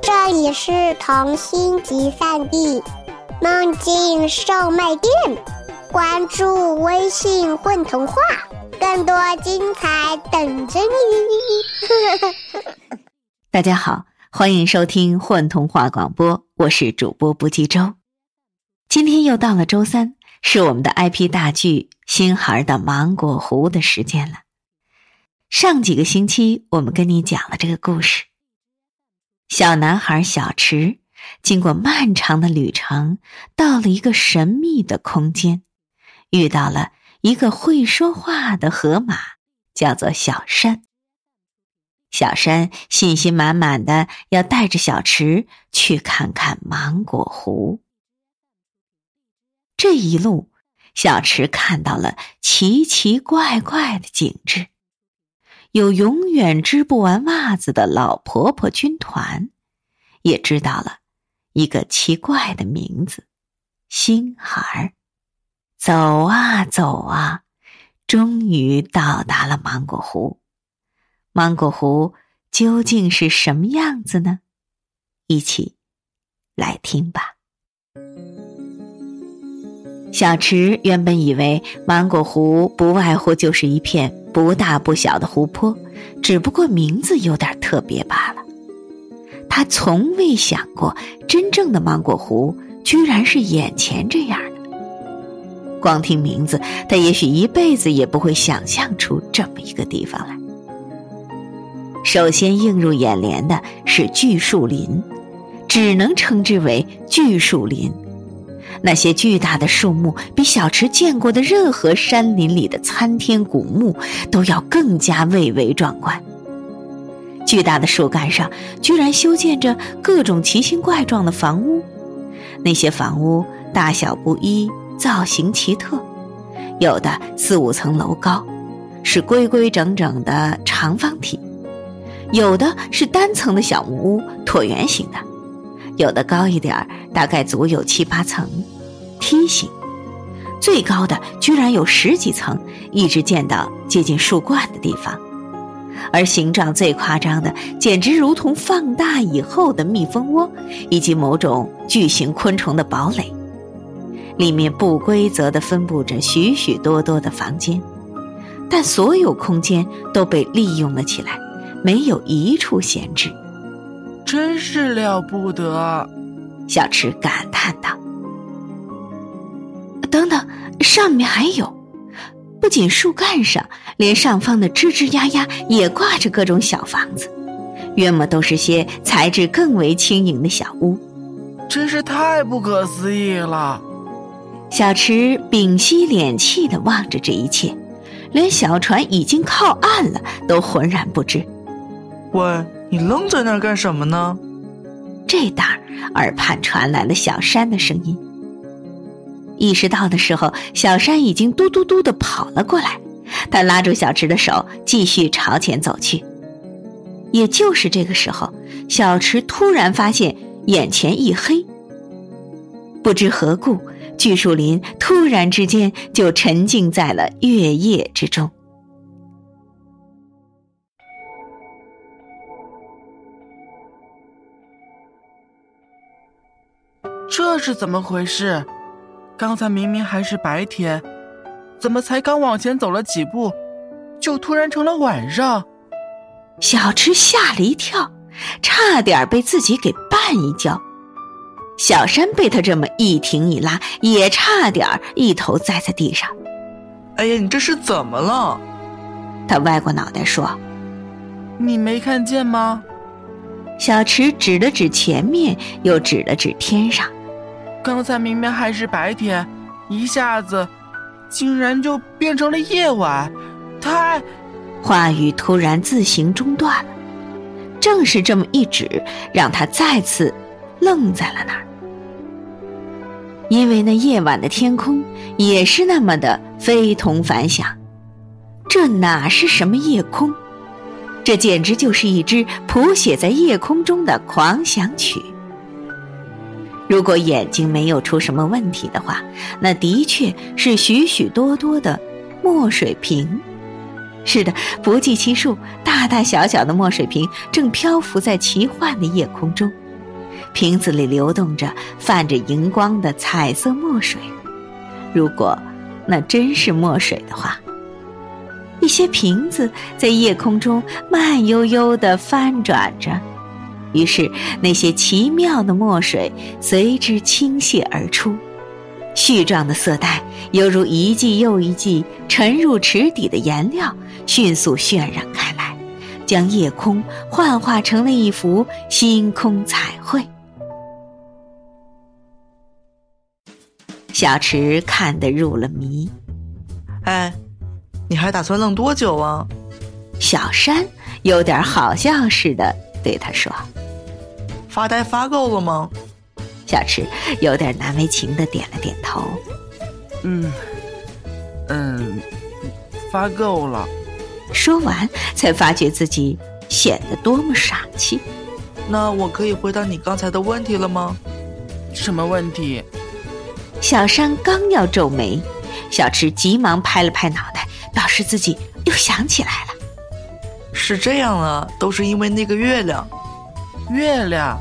这里是童心集散地，梦境售卖店。关注微信“混童话”，更多精彩等着你。大家好，欢迎收听混童话广播，我是主播不计周。今天又到了周三，是我们的 IP 大剧《星孩的芒果湖》的时间了。上几个星期，我们跟你讲了这个故事。小男孩小池经过漫长的旅程，到了一个神秘的空间，遇到了一个会说话的河马，叫做小山。小山信心满满的要带着小池去看看芒果湖。这一路，小池看到了奇奇怪怪的景致。有永远织不完袜子的老婆婆军团，也知道了一个奇怪的名字——星孩儿。走啊走啊，终于到达了芒果湖。芒果湖究竟是什么样子呢？一起来听吧。小池原本以为芒果湖不外乎就是一片不大不小的湖泊，只不过名字有点特别罢了。他从未想过，真正的芒果湖居然是眼前这样的。光听名字，他也许一辈子也不会想象出这么一个地方来。首先映入眼帘的是巨树林，只能称之为巨树林。那些巨大的树木，比小池见过的任何山林里的参天古木都要更加蔚为壮观。巨大的树干上，居然修建着各种奇形怪状的房屋。那些房屋大小不一，造型奇特，有的四五层楼高，是规规整整的长方体；有的是单层的小木屋，椭圆形的；有的高一点大概足有七八层。梯形，最高的居然有十几层，一直建到接近树冠的地方。而形状最夸张的，简直如同放大以后的蜜蜂窝，以及某种巨型昆虫的堡垒。里面不规则地分布着许许多多的房间，但所有空间都被利用了起来，没有一处闲置。真是了不得！小池感叹道。等等，上面还有，不仅树干上，连上方的枝枝丫丫也挂着各种小房子，约莫都是些材质更为轻盈的小屋。真是太不可思议了！小池屏息敛气的望着这一切，连小船已经靠岸了都浑然不知。喂，你愣在那儿干什么呢？这当耳畔传来了小山的声音。意识到的时候，小山已经嘟嘟嘟的跑了过来。他拉住小池的手，继续朝前走去。也就是这个时候，小池突然发现眼前一黑。不知何故，巨树林突然之间就沉浸在了月夜之中。这是怎么回事？刚才明明还是白天，怎么才刚往前走了几步，就突然成了晚上？小池吓了一跳，差点被自己给绊一跤。小山被他这么一挺一拉，也差点一头栽在地上。哎呀，你这是怎么了？他歪过脑袋说：“你没看见吗？”小池指了指前面，又指了指天上。刚才明明还是白天，一下子，竟然就变成了夜晚，太……话语突然自行中断了。正是这么一指，让他再次愣在了那儿。因为那夜晚的天空也是那么的非同凡响，这哪是什么夜空？这简直就是一支谱写在夜空中的狂想曲。如果眼睛没有出什么问题的话，那的确是许许多多的墨水瓶。是的，不计其数，大大小小的墨水瓶正漂浮在奇幻的夜空中，瓶子里流动着泛着荧光的彩色墨水。如果那真是墨水的话，一些瓶子在夜空中慢悠悠地翻转着，于是那些奇妙的墨水随之倾泻而出。絮状的色带犹如一季又一季沉入池底的颜料，迅速渲染开来，将夜空幻化成了一幅星空彩绘。小池看得入了迷。哎，你还打算愣多久啊？小山有点好笑似的对他说：“发呆发够了吗？”小池有点难为情的点了点头。嗯，嗯，发够了。说完，才发觉自己显得多么傻气。那我可以回答你刚才的问题了吗？什么问题？小山刚要皱眉，小池急忙拍了拍脑袋，表示自己又想起来了。是这样啊，都是因为那个月亮。月亮。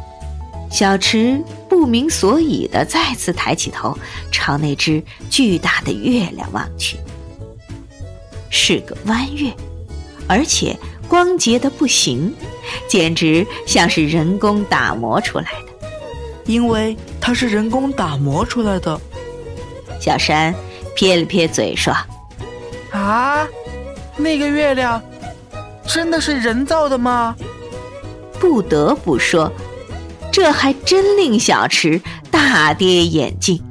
小池不明所以的再次抬起头，朝那只巨大的月亮望去。是个弯月，而且光洁的不行，简直像是人工打磨出来的。因为它是人工打磨出来的。小山撇了撇嘴说：“啊，那个月亮真的是人造的吗？”不得不说。这还真令小池大跌眼镜。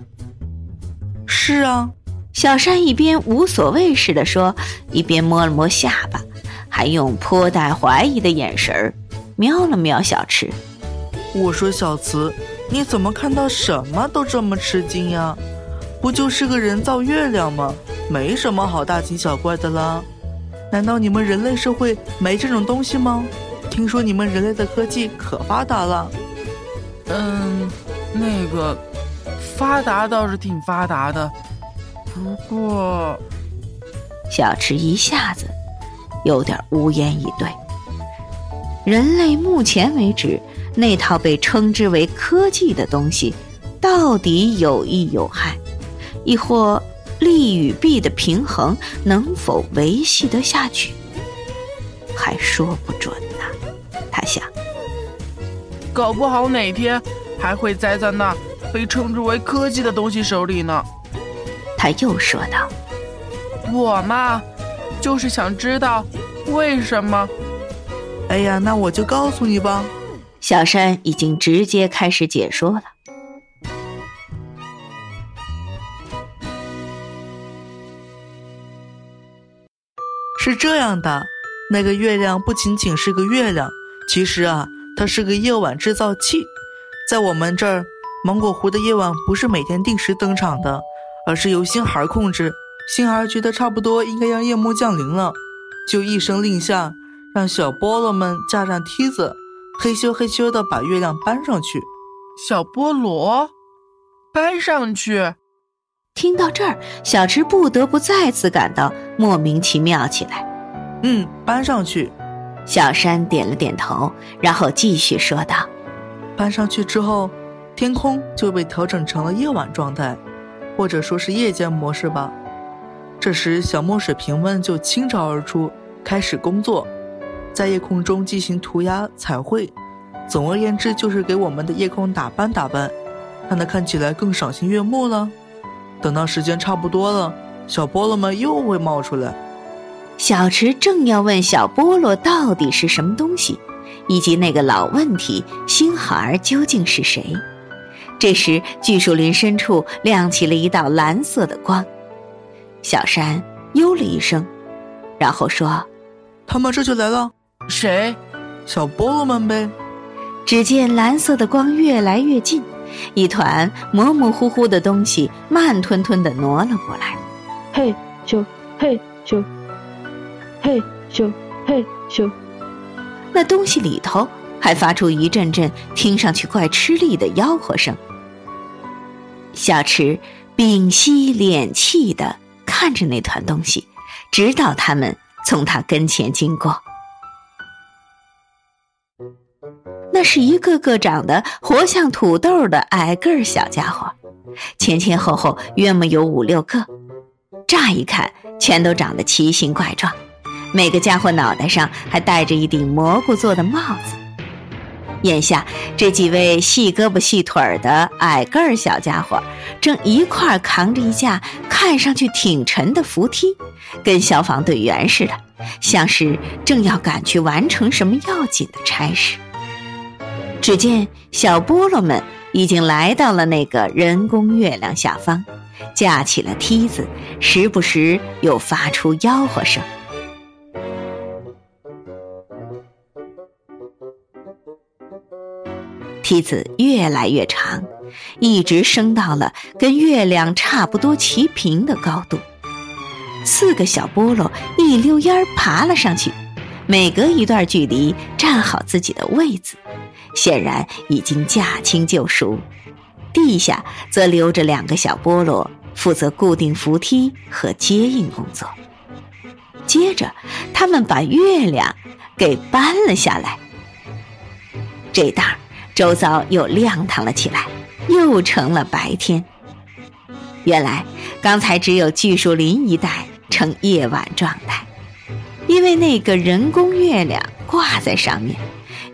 是啊，小山一边无所谓似的说，一边摸了摸下巴，还用颇带怀疑的眼神儿瞄了瞄小池。我说：“小慈，你怎么看到什么都这么吃惊呀？不就是个人造月亮吗？没什么好大惊小怪的啦。难道你们人类社会没这种东西吗？听说你们人类的科技可发达了。”嗯，那个发达倒是挺发达的，不过小池一下子有点无言以对。人类目前为止那套被称之为科技的东西，到底有益有害，亦或利与弊的平衡能否维系得下去，还说不准。他想。搞不好哪天还会栽在那被称之为科技的东西手里呢。他又说道：“我嘛，就是想知道为什么。”哎呀，那我就告诉你吧。小山已经直接开始解说了。是这样的，那个月亮不仅仅是个月亮，其实啊。它是个夜晚制造器，在我们这儿，芒果湖的夜晚不是每天定时登场的，而是由星孩控制。星孩觉得差不多应该要夜幕降临了，就一声令下，让小菠萝们架上梯子，嘿咻嘿咻的把月亮搬上去。小菠萝，搬上去。听到这儿，小池不得不再次感到莫名其妙起来。嗯，搬上去。小山点了点头，然后继续说道：“搬上去之后，天空就被调整成了夜晚状态，或者说是夜间模式吧。这时，小墨水瓶们就倾巢而出，开始工作，在夜空中进行涂鸦彩绘。总而言之，就是给我们的夜空打扮打扮，让它看起来更赏心悦目了。等到时间差不多了，小菠萝们又会冒出来。”小池正要问小菠萝到底是什么东西，以及那个老问题星孩儿究竟是谁，这时巨树林深处亮起了一道蓝色的光。小山哟了一声，然后说：“他们这就来了。”“谁？”“小菠萝们呗。”只见蓝色的光越来越近，一团模模糊糊的东西慢吞吞地挪了过来。“嘿咻，嘿咻。”嘿咻嘿咻，那东西里头还发出一阵阵听上去怪吃力的吆喝声。小池屏息敛气的看着那团东西，直到他们从他跟前经过。那是一个个长得活像土豆的矮个儿小家伙，前前后后约莫有五六个，乍一看全都长得奇形怪状，每个家伙脑袋上还戴着一顶蘑菇做的帽子。眼下这几位细胳膊细腿儿的矮个儿小家伙，正一块扛着一架看上去挺沉的扶梯，跟消防队员似的，像是正要赶去完成什么要紧的差事。只见小菠萝们已经来到了那个人工月亮下方，架起了梯子，时不时又发出吆喝声。梯子越来越长，一直升到了跟月亮差不多齐平的高度。四个小菠萝一溜烟儿爬了上去，每隔一段距离站好自己的位子，显然已经驾轻就熟。地下则留着两个小菠萝，负责固定扶梯和接应工作。接着，他们把月亮给搬了下来。这当儿。周遭又亮堂了起来，又成了白天。原来刚才只有巨树林一带呈夜晚状态，因为那个人工月亮挂在上面，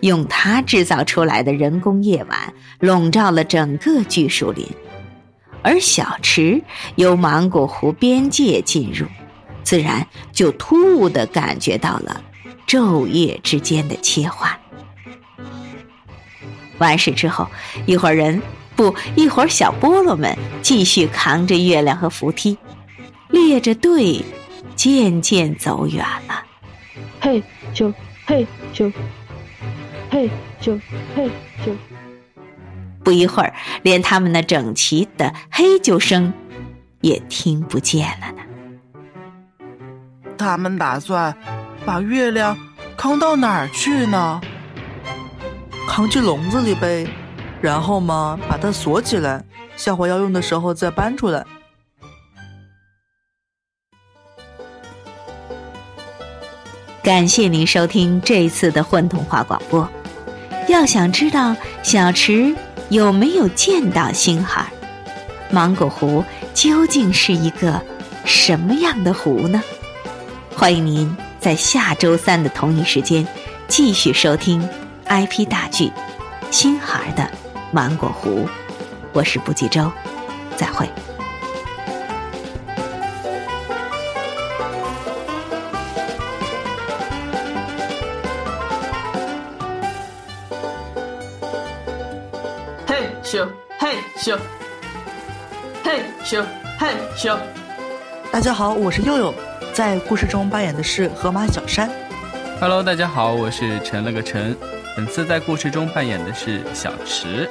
用它制造出来的人工夜晚笼罩了整个巨树林。而小池由芒果湖边界进入，自然就突兀地感觉到了昼夜之间的切换。完事之后，一会儿人不一会儿小菠萝们继续扛着月亮和扶梯，列着队，渐渐走远了。嘿咻嘿咻，嘿咻嘿咻。不一会儿，连他们那整齐的嘿啾声也听不见了呢。他们打算把月亮扛到哪儿去呢？扛进笼子里呗，然后嘛，把它锁起来，下回要用的时候再搬出来。感谢您收听这一次的混童话广播。要想知道小池有没有见到星孩，芒果湖究竟是一个什么样的湖呢？欢迎您在下周三的同一时间继续收听。IP 大剧《新孩的芒果湖》，我是不计周，再会。嘿咻嘿咻，嘿咻嘿咻。大家好，我是佑佑，在故事中扮演的是河马小山。Hello，大家好，我是陈了个陈。本次在故事中扮演的是小池。